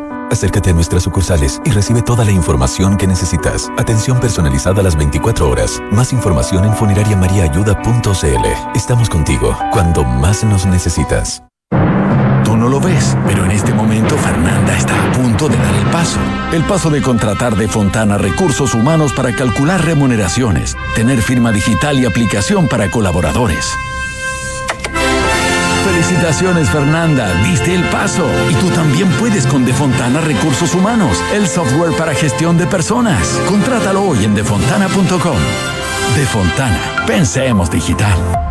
Acércate a nuestras sucursales y recibe toda la información que necesitas. Atención personalizada a las 24 horas. Más información en funerariamariaayuda.cl. Estamos contigo cuando más nos necesitas. Tú no lo ves, pero en este momento Fernanda está a punto de dar el paso. El paso de contratar de Fontana recursos humanos para calcular remuneraciones, tener firma digital y aplicación para colaboradores. Felicitaciones Fernanda, diste el paso. Y tú también puedes con Defontana Recursos Humanos, el software para gestión de personas. Contrátalo hoy en defontana.com. Defontana, pensemos digital.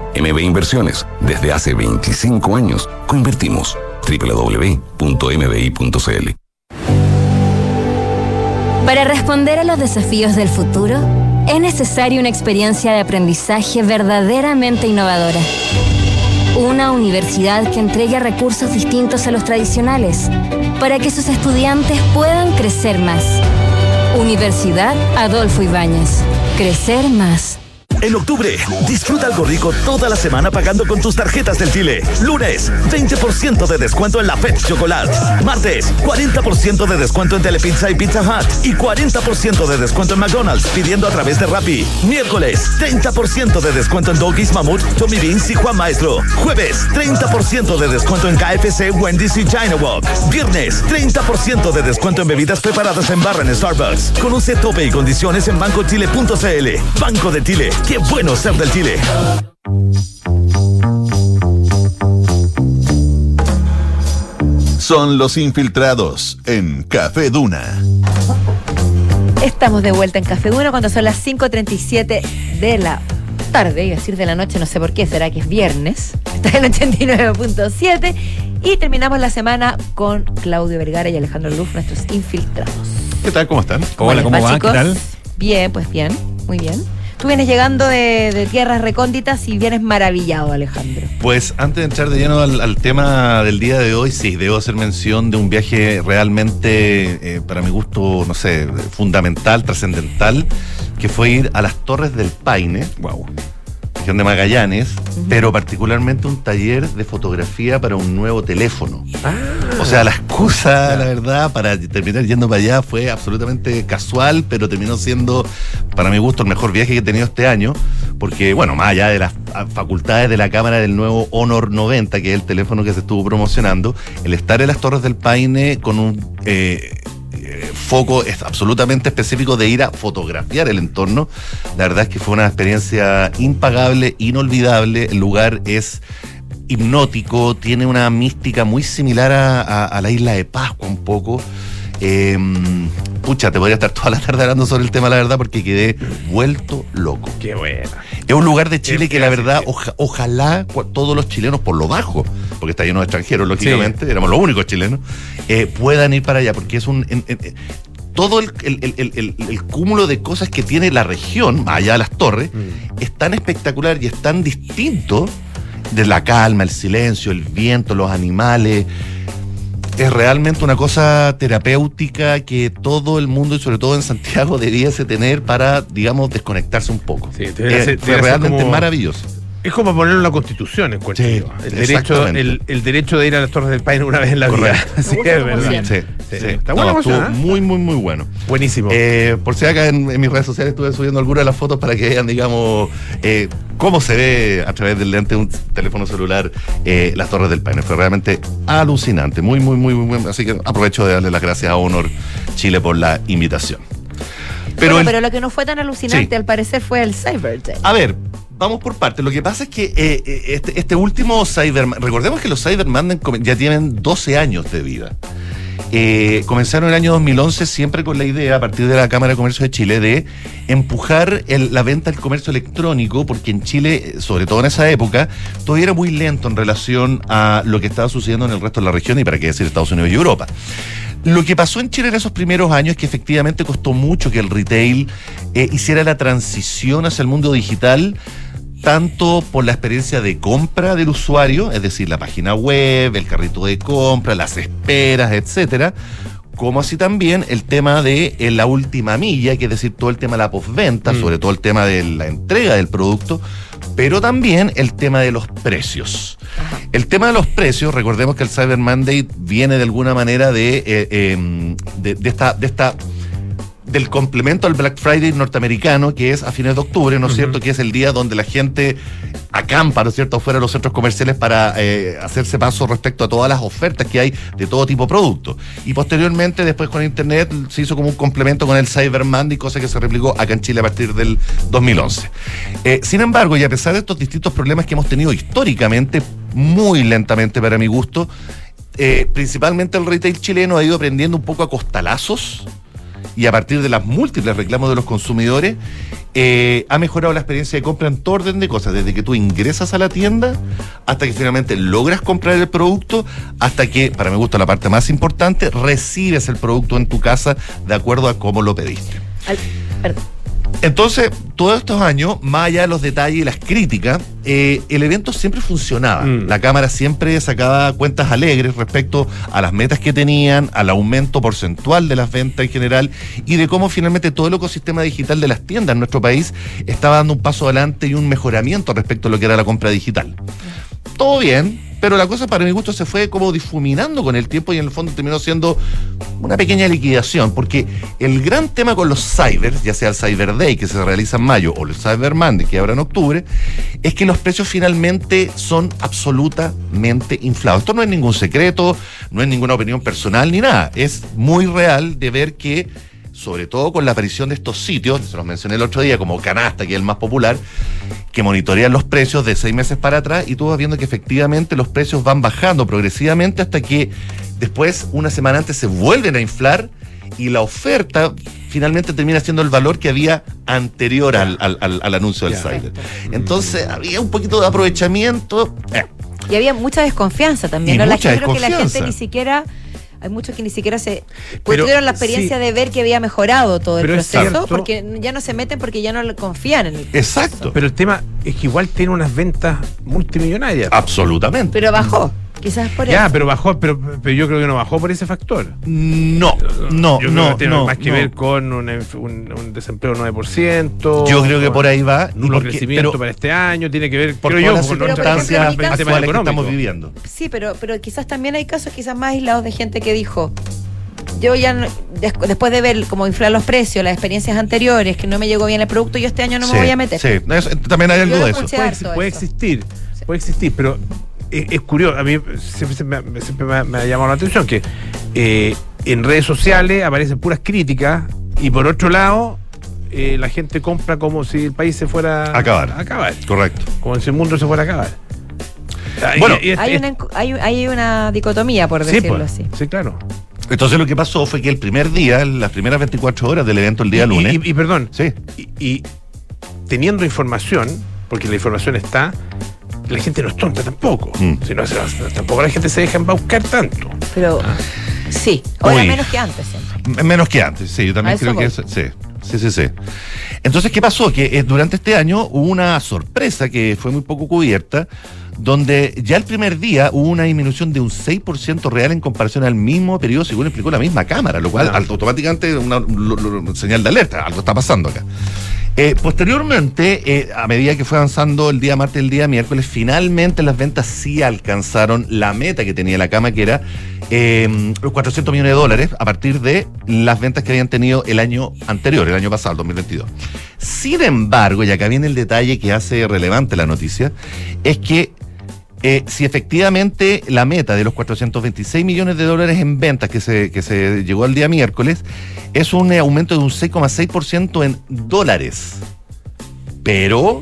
MB Inversiones, desde hace 25 años, coinvertimos. www.mbi.cl Para responder a los desafíos del futuro, es necesaria una experiencia de aprendizaje verdaderamente innovadora. Una universidad que entregue recursos distintos a los tradicionales para que sus estudiantes puedan crecer más. Universidad Adolfo Ibáñez. Crecer más. En octubre, disfruta algo rico toda la semana pagando con tus tarjetas del Chile. Lunes, 20% de descuento en la Pet Chocolate. Martes, 40% de descuento en Telepizza y Pizza Hut. Y 40% de descuento en McDonald's pidiendo a través de Rappi. Miércoles, 30% de descuento en Doggies, Mamut, Tommy Beans y Juan Maestro. Jueves, 30% de descuento en KFC, Wendy's y China Walk. Viernes, 30% de descuento en bebidas preparadas en barra en Starbucks. Conoce tope y condiciones en bancochile.cl. Banco de Chile. Qué bueno ser del Chile. Son los infiltrados en Café Duna. Estamos de vuelta en Café Duna cuando son las 5.37 de la tarde, iba a decir de la noche, no sé por qué, será que es viernes. Está en 89.7 y terminamos la semana con Claudio Vergara y Alejandro Luz, nuestros infiltrados. ¿Qué tal? ¿Cómo están? les ¿cómo va? ¿Qué tal? Bien, pues bien, muy bien. Tú vienes llegando de, de tierras recónditas y vienes maravillado, Alejandro. Pues antes de entrar de lleno al, al tema del día de hoy, sí, debo hacer mención de un viaje realmente, eh, para mi gusto, no sé, fundamental, trascendental, que fue ir a las Torres del Paine, wow, región de Magallanes, pero particularmente un taller de fotografía para un nuevo teléfono. O sea, la excusa, la verdad, para terminar yendo para allá fue absolutamente casual, pero terminó siendo, para mi gusto, el mejor viaje que he tenido este año, porque, bueno, más allá de las ah, facultades de la cámara del nuevo Honor 90, que es el teléfono que se estuvo promocionando, el estar en las Torres del Paine con un... eh, foco es absolutamente específico de ir a fotografiar el entorno. La verdad es que fue una experiencia impagable, inolvidable. El lugar es hipnótico, tiene una mística muy similar a, a- a la isla de Pascua un poco. Eh, pucha, te podría estar toda la tarde hablando sobre el tema, la verdad, porque quedé vuelto loco. Qué buena. Es un lugar de Chile que la verdad, sí. oja- ojalá todos los chilenos, por lo bajo, porque está lleno de extranjeros, lógicamente, éramos los únicos chilenos, eh, puedan ir para allá, porque es un... en- en- en- todo el, el- el- el- el- el cúmulo de cosas que tiene la región, más allá de las torres, es tan espectacular y es tan distinto de la calma, el silencio, el viento, los animales. Es realmente una cosa terapéutica que todo el mundo y sobre todo en Santiago debiese tener para, digamos, desconectarse un poco. debería Eh, ser- fue debería ser realmente como- maravilloso. Es como ponerlo en la constitución, encuentro Sí, yo. El derecho, el, el derecho de ir a las Torres del Paine una vez en la vida. Correcto. Sí, es verdad. Sí, Sí. sí. Está No, buena ¿eh? muy, muy, muy bueno. Buenísimo. Eh, por si acá en, en mis redes sociales estuve subiendo algunas de las fotos para que vean, digamos, eh, cómo se ve a través del lente de un teléfono celular eh, las Torres del Paine. Fue realmente alucinante, muy, muy, muy, muy bueno. Así que aprovecho de darle las gracias a Honor Chile por la invitación. Pero, Bueno, el- pero lo que no fue tan alucinante Sí. al parecer fue el Cyber Day. a ver, vamos por partes. Lo que pasa es que eh, eh, este, este último Cyberman, recordemos que los Cyberman ya tienen 12 años de vida. Eh, comenzaron en el año 2011 siempre con la idea, a partir de la Cámara de Comercio de Chile, de empujar la venta del comercio electrónico, porque en Chile, sobre todo en esa época, todavía era muy lento en relación a lo que estaba sucediendo en el resto de la región y para qué decir Estados Unidos y Europa. Lo que pasó en Chile en esos primeros años es que efectivamente costó mucho que el retail eh, hiciera la transición hacia el mundo digital, tanto por la experiencia de compra del usuario, es decir, la página web, el carrito de compra, las esperas, etcétera, como así también el tema de eh, la última milla, que es decir, todo el tema de la postventa, sobre todo el tema de la entrega del producto, pero también el tema de los precios. El tema de los precios, recordemos que el Cyber Monday viene de alguna manera de, eh, eh, de, de esta, de esta del complemento al Black Friday norteamericano, que es a fines de octubre, ¿no es cierto? Que es el día donde la gente acampa, ¿no es cierto?, fuera de los centros comerciales para eh, hacerse paso respecto a todas las ofertas que hay de todo tipo de productos. Y posteriormente, después con Internet, se hizo como un complemento con el Cyber Monday, cosa que se replicó acá en Chile a partir del 2011. Eh, sin embargo, y a pesar de estos distintos problemas que hemos tenido históricamente, muy lentamente para mi gusto, eh, principalmente el retail chileno ha ido aprendiendo un poco a costalazos y a partir de las múltiples reclamos de los consumidores, eh, ha mejorado la experiencia de compra en todo orden de cosas, desde que tú ingresas a la tienda hasta que finalmente logras comprar el producto, hasta que, para mi gusto, la parte más importante, recibes el producto en tu casa de acuerdo a cómo lo pediste. Perdón. Entonces, todos estos años, más allá de los detalles y las críticas, eh, el evento siempre funcionaba. Mm. La Cámara siempre sacaba cuentas alegres respecto a las metas que tenían, al aumento porcentual de las ventas en general y de cómo finalmente todo el ecosistema digital de las tiendas en nuestro país estaba dando un paso adelante y un mejoramiento respecto a lo que era la compra digital. Todo bien, pero la cosa para mi gusto se fue como difuminando con el tiempo y en el fondo terminó siendo una pequeña liquidación, porque el gran tema con los cybers, ya sea el Cyber Day que se realiza en mayo o el Cyber Monday que habrá en octubre, es que los precios finalmente son absolutamente inflados. Esto no es ningún secreto, no es ninguna opinión personal ni nada, es muy real de ver que sobre todo con la aparición de estos sitios, se los mencioné el otro día, como Canasta, que es el más popular, que monitorean los precios de seis meses para atrás y tú vas viendo que efectivamente los precios van bajando progresivamente hasta que después, una semana antes, se vuelven a inflar y la oferta finalmente termina siendo el valor que había anterior al, al- al- al anuncio del cyber. Entonces había un poquito de aprovechamiento. eh, Y había mucha desconfianza también, Y ¿no? La mucha gente, creo que la gente ni siquiera. Hay muchos que ni siquiera se pues, Pero, tuvieron la experiencia sí. de ver que había mejorado todo el proceso, cierto. porque ya no se meten porque ya no le confían en el exacto. Pero el tema es que igual tiene unas ventas multimillonarias. Absolutamente. Pero bajó, quizás por ya, eso. pero bajó, pero, pero yo creo que no bajó por ese factor. No, no, yo creo no, que tiene no, más que no. ver con un, un- un desempleo 9%. Yo creo que por ahí va. y Nulo porque- crecimiento pero- para este año, tiene que ver por yo, las con por ejemplo, circunstancias actuales que estamos viviendo. Sí, pero, pero quizás también hay casos quizás más aislados de gente que dijo, yo ya no- después de ver cómo inflar los precios, las experiencias anteriores, que no me llegó bien el producto, yo este año no Sí, me voy a meter. Sí, eso- también hay algo de eso. puede, harto puede eso. existir, puede existir, pero es, es curioso, a mí siempre, me, siempre me ha, me ha llamado la atención que eh, en redes sociales aparecen puras críticas y por otro lado eh, la gente compra como si el país se fuera Acabar. a acabar, Correcto. como si el mundo se fuera a acabar. Ah, Bueno, y- y- Hay una, encu- hay, hay una dicotomía, por sí, decirlo pues, así. sí, claro. Entonces lo que pasó fue que el primer día, las primeras 24 horas del evento, el día Y- lunes. Y, y perdón, sí. y, y teniendo información, porque la información está, la gente no es tonta tampoco. Mm. Si no, se- tampoco la gente se deja embaucar tanto. Pero sí, ahora Uy. menos que antes siempre. Menos que antes, sí, yo también eso creo que voy. es, sí, sí, sí, sí. Entonces, ¿qué pasó? Que eh, durante este año hubo una sorpresa que fue muy poco cubierta, donde ya el primer día hubo una disminución de un 6% real en comparación al mismo periodo, según explicó la misma cámara, lo cual Ah. automáticamente una lo- lo- señal de alerta, algo está pasando acá. Eh, posteriormente, eh, a medida que fue avanzando el día martes y el día miércoles, finalmente las ventas sí alcanzaron la meta que tenía la cama, que era eh, los 400 millones de dólares a partir de las ventas que habían tenido el año anterior, el año pasado, el 2022. Sin embargo, y acá viene el detalle que hace relevante la noticia, es que eh, si efectivamente la meta de los 426 millones de dólares en ventas que se, que se llegó al día miércoles es un eh, aumento de un 6,6% en dólares, pero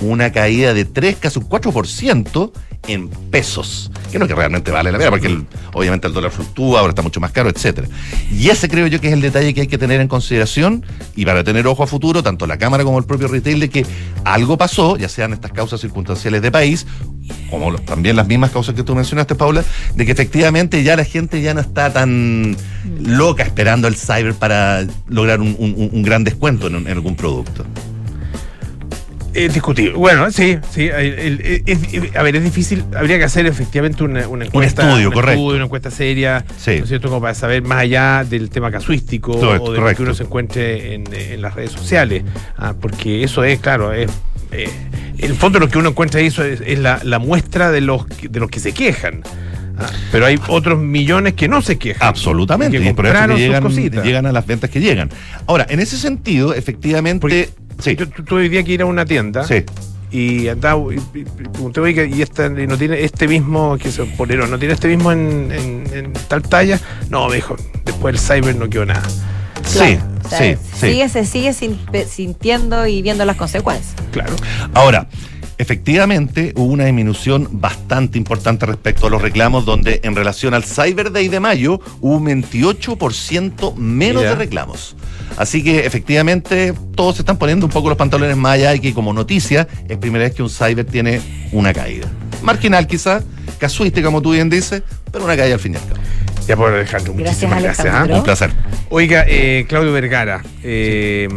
una caída de 3, casi un 4% en pesos, que no es que realmente vale la pena, porque obviamente el dólar fluctúa, ahora está mucho más caro, etcétera. Y ese creo yo que es el detalle que hay que tener en consideración y para tener ojo a futuro, tanto la Cámara como el propio retail, de que algo pasó, ya sean estas causas circunstanciales de país, como también las mismas causas que tú mencionaste, Paula, de que efectivamente ya la gente ya no está tan loca esperando el cyber para lograr un, gran descuento en algún producto. Es discutible. Bueno, sí, sí. el- el- es- es- a ver, es difícil. Habría que hacer efectivamente una, una encuesta. estudio, correcto. una encuesta seria. Sí. ¿no es cierto? Como para saber más allá del tema casuístico Correcto, o de lo que uno se encuentre en, en las redes sociales. Ah, porque eso es, claro, es. eh, en el fondo lo que uno encuentra ahí es, es la, la muestra de los, que- de los que se quejan. Ah, pero hay otros millones que no se quejan. Absolutamente. Que y por eso que llegan, llegan a las ventas que llegan. Ahora, en ese sentido, efectivamente. Porque sí. Yo tu- tuve hoy día que ir a una tienda Sí. y andaba y, y- y pregunté, oiga, y esta y no tiene este mismo, que es un polero, no tiene este mismo en, en- en tal talla. No, me dijo, después del cyber no quedó nada. Sí, Claro. O sea, sí, sí. Sigue, se sigue sin- sintiendo y viendo las consecuencias. Claro. Ahora, efectivamente hubo una disminución bastante importante respecto a los reclamos, donde en relación al Cyber Day de mayo hubo un 28% menos Mira. de reclamos. Así que efectivamente todos se están poniendo un poco los pantalones más allá y que como noticia es primera vez que un Cyber tiene una caída. Marginal quizá, casuística como tú bien dices, pero una caída al fin y al cabo. Ya por Alejandro, Gracias, muchísimas gracias. ¿ah? Alejandro. Un placer. Oiga, eh, Claudio Vergara, eh,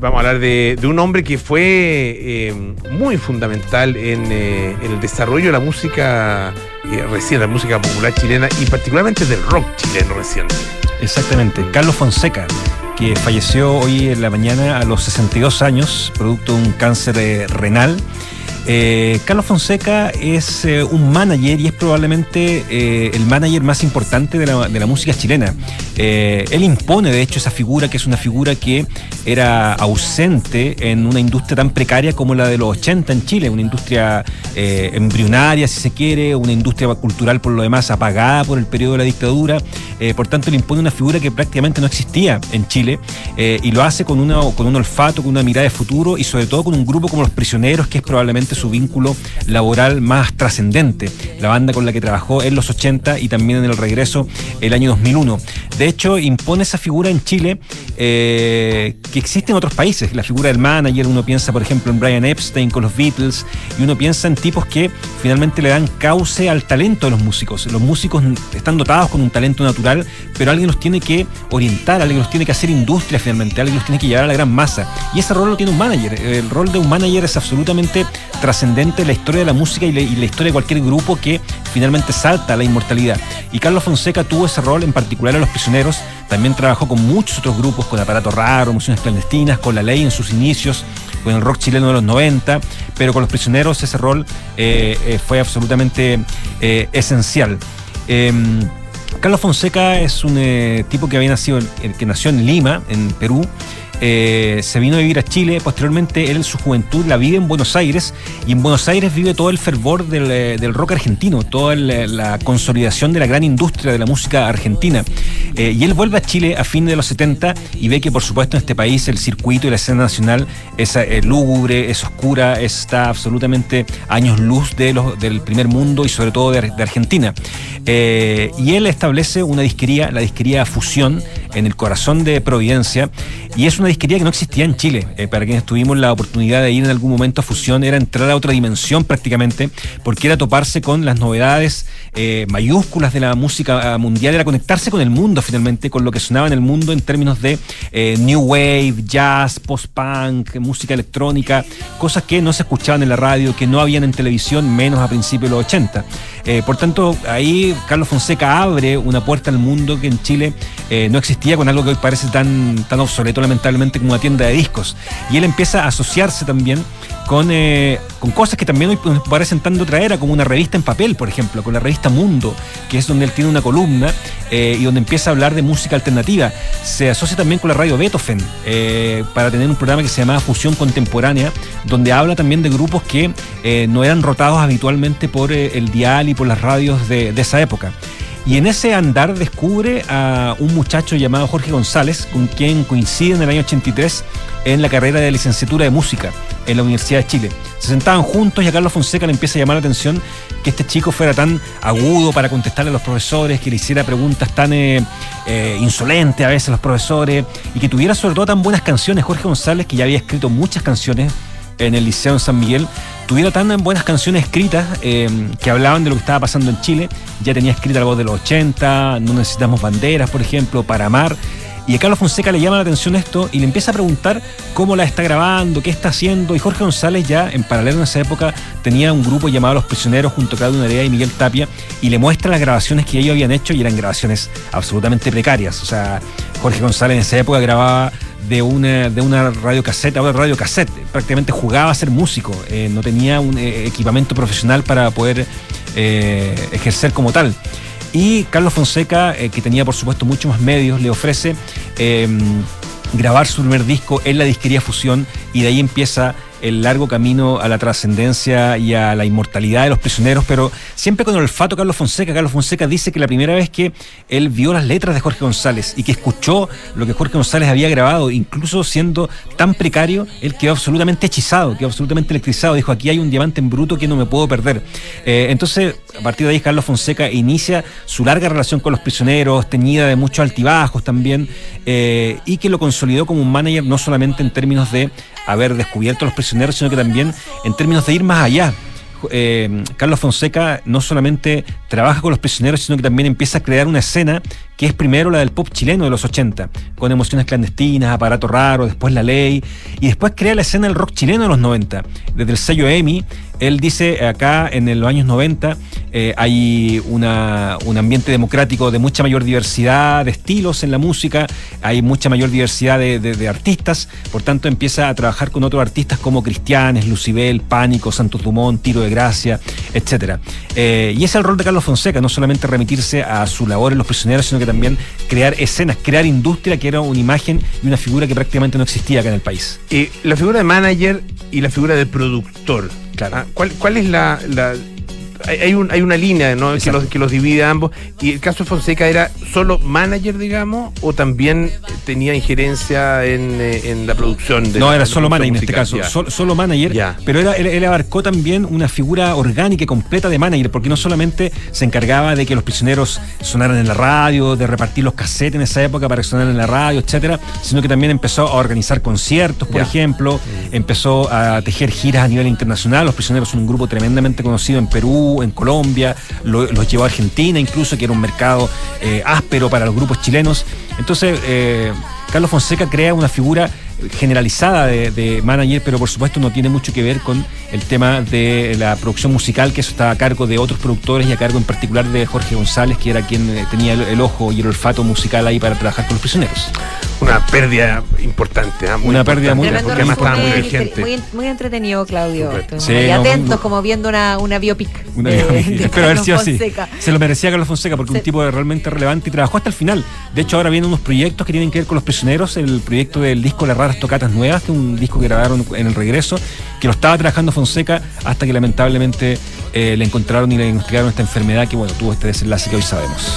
vamos a hablar de, un hombre que fue eh, muy fundamental en, eh, en el desarrollo de la música eh, reciente, la música popular chilena y particularmente del rock chileno reciente. Exactamente, Carlos Fonseca, que falleció hoy en la mañana a los 62 años, producto de un cáncer renal. Eh, Carlos Fonseca es eh, un manager y es probablemente eh, el manager más importante de la, de la música chilena. Eh, él impone, de hecho, esa figura que es una figura que era ausente en una industria tan precaria como la de los 80 en Chile, una industria eh, embrionaria, si se quiere, una industria cultural por lo demás apagada por el periodo de la dictadura. Eh, por tanto, le impone una figura que prácticamente no existía en Chile y lo hace con, una, con un olfato, con una mirada de futuro y sobre todo con un grupo como Los Prisioneros, que es probablemente su vínculo laboral más trascendente. La banda con la que trabajó en los 80 y también en el regreso el año 2001. De hecho, impone esa figura en Chile eh, que existe en otros países. La figura del manager, uno piensa, por ejemplo, en Brian Epstein con los Beatles y uno piensa en tipos que finalmente le dan cauce al talento de los músicos. Los músicos están dotados con un talento natural, pero alguien los tiene que orientar, alguien los tiene que hacer industria finalmente, alguien los tiene que llevar a la gran masa. Y ese rol lo tiene un manager. El rol de un manager es absolutamente trascendente en la historia de la música y la, historia de cualquier grupo que finalmente salta a la inmortalidad. Y Carlos Fonseca tuvo ese rol en particular en Los Prisioneros, también trabajó con muchos otros grupos, con Aparato Raro, Emociones Clandestinas, con La Ley en sus inicios, con el rock chileno de los 90, pero con Los Prisioneros ese rol eh, eh, fue absolutamente eh, esencial. Em, Carlos Fonseca es un tipo que había nacido, que nació en Lima, en Perú. Eh, se vino a vivir a Chile, posteriormente él en su juventud la vive en Buenos Aires y en Buenos Aires vive todo el fervor del, eh, del rock argentino, toda la, la consolidación de la gran industria de la música argentina. Eh, y él vuelve a Chile a fines de los 70 y ve que por supuesto en este país el circuito y la escena nacional es eh, lúgubre, es oscura, está absolutamente años luz de los, del primer mundo y sobre todo de, de Argentina. Eh, y él establece una disquería, la disquería Fusión, en el corazón de Providencia, y es una disquería que no existía en Chile. Eh, para quienes tuvimos la oportunidad de ir en algún momento a Fusión, era entrar a otra dimensión prácticamente, porque era toparse con las novedades eh, mayúsculas de la música ah, mundial, era conectarse con el mundo finalmente, con lo que sonaba en el mundo en términos de eh, new wave, jazz, post-punk, música electrónica, cosas que no se escuchaban en la radio, que no habían en televisión, menos a principios de los 80. Eh, por tanto, ahí Carlos Fonseca abre una puerta al mundo que en Chile eh, no existía con algo que hoy parece tan, tan obsoleto lamentablemente como una tienda de discos. Y él empieza a asociarse también con, eh, con cosas que también hoy parecen tan de otra era, como una revista en papel, por ejemplo, con la revista Mundo, que es donde él tiene una columna eh, y donde empieza a hablar de música alternativa. Se asocia también con la radio Beethoven eh, para tener un programa que se llamaba Fusión Contemporánea, donde habla también de grupos que no eran rotados habitualmente por el dial y por las radios de esa época. Y en ese andar descubre a un muchacho llamado Jorge González, con quien coincide en el año 83 en la carrera de licenciatura de música en la Universidad de Chile. Se sentaban juntos y a Carlos Fonseca le empieza a llamar la atención que este chico fuera tan agudo para contestarle a los profesores, que le hiciera preguntas tan eh, eh, insolentes a veces a los profesores y que tuviera sobre todo tan buenas canciones. Jorge González, que ya había escrito muchas canciones en el Liceo en San Miguel, tuviera tan buenas canciones escritas eh, que hablaban de lo que estaba pasando en Chile. Ya tenía escrita la voz de los 80, No necesitamos banderas, por ejemplo, para amar. Y a Carlos Fonseca le llama la atención esto y le empieza a preguntar cómo la está grabando, qué está haciendo. Y Jorge González ya en paralelo en esa época tenía un grupo llamado Los Prisioneros junto a Claudio Nerea y Miguel Tapia y le muestra las grabaciones que ellos habían hecho y eran grabaciones absolutamente precarias. O sea, Jorge González en esa época grababa de una, de una radiocasete a otra radiocasete. Prácticamente jugaba a ser músico, eh, no tenía un eh, equipamiento profesional para poder eh, ejercer como tal. Y Carlos Fonseca, eh, que tenía por supuesto muchos más medios, le ofrece eh, grabar su primer disco en la disquería Fusión y de ahí empieza el largo camino a la trascendencia y a la inmortalidad de los prisioneros, pero siempre con el olfato Carlos Fonseca. Carlos Fonseca dice que la primera vez que él vio las letras de Jorge González y que escuchó lo que Jorge González había grabado, incluso siendo tan precario, él quedó absolutamente hechizado, quedó absolutamente electrizado. Dijo, aquí hay un diamante en bruto que no me puedo perder. Eh, entonces, a partir de ahí, Carlos Fonseca inicia su larga relación con los prisioneros, teñida de muchos altibajos también, eh, y que lo consolidó como un manager no solamente en términos de haber descubierto los prisioneros, sino que también en términos de ir más allá. Eh, Carlos Fonseca no solamente trabaja con los prisioneros, sino que también empieza a crear una escena que es primero la del pop chileno de los 80, con emociones clandestinas, aparato raro, después la ley, y después crea la escena del rock chileno de los 90. Desde el sello EMI, él dice acá en los años 90 eh, hay una, un ambiente democrático de mucha mayor diversidad de estilos en la música, hay mucha mayor diversidad de, artistas, por tanto empieza a trabajar con otros artistas como Cristianes, Lucibel, Pánico, Santos Dumont, Tiro de Gracia, etc. y ese es el rol de Carlos Fonseca, no solamente remitirse a su labor en Los Prisioneros, sino que también crear escenas, crear industria, que era una imagen y una figura que prácticamente no existía acá en el país. Eh, la figura de manager y la figura de productor. Claro. Ah, ¿Cuál, cuál es la, la- hay, un- hay una línea ¿no? que, los, que los divide a ambos. ¿Y el caso de Fonseca era solo manager, digamos, o también tenía injerencia en, eh, en la producción? De no, la- era la solo manager en este caso, musical? sol- solo manager, pero era, él, él abarcó también una figura orgánica y completa de manager, porque no solamente se encargaba de que los prisioneros sonaran en la radio, de repartir los cassettes en esa época para que sonaran en la radio, etcétera, sino que también empezó a organizar conciertos, por ejemplo, empezó a tejer giras a nivel internacional, los prisioneros son un grupo tremendamente conocido en Perú, en Colombia, lo- los llevó a Argentina incluso, que era un mercado eh, áspero para los grupos chilenos. Entonces, eh, Carlos Fonseca crea una figura generalizada de, de manager, pero por supuesto no tiene mucho que ver con el tema de la producción musical, que eso está a cargo de otros productores y a cargo en particular de Jorge González, que era quien eh, tenía el, el ojo y el olfato musical ahí para trabajar con los prisioneros. Una pérdida importante. ah, muy Una pérdida muy- Porque además estaba muy vigente. muy, muy entretenido, Claudio. Sí, no, muy- atentos, como viendo una, una biopic. Una de- biopic. de Espero haber sido así. Se lo merecía Carlos Fonseca porque Sí. un tipo realmente relevante y trabajó hasta el final. De hecho, ahora vienen unos proyectos que tienen que ver con los prisioneros. El proyecto del disco Las Raras Tocatas Nuevas, que es un disco que grabaron en el regreso, que lo estaba trabajando Fonseca hasta que lamentablemente eh, le encontraron y le diagnosticaron esta enfermedad que, bueno, tuvo este desenlace que hoy sabemos.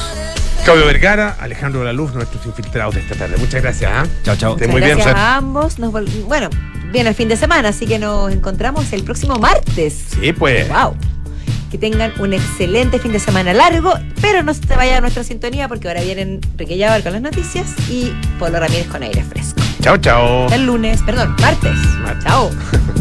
Claudio Vergara, Alejandro Laluz, nuestros infiltrados de esta tarde. Muchas gracias. ¿ah? Chao, chao. Muchas muy bien, gracias a ambos. Nos vol- bueno, viene el fin de semana, así que nos encontramos el próximo martes. Sí, pues. Wow. Que tengan un excelente fin de semana largo, pero no se te vaya a nuestra sintonía porque ahora vienen Enrique Llávar con las noticias y Polo Ramírez con aire fresco. Chao, chao. El lunes, perdón. Martes. Chao.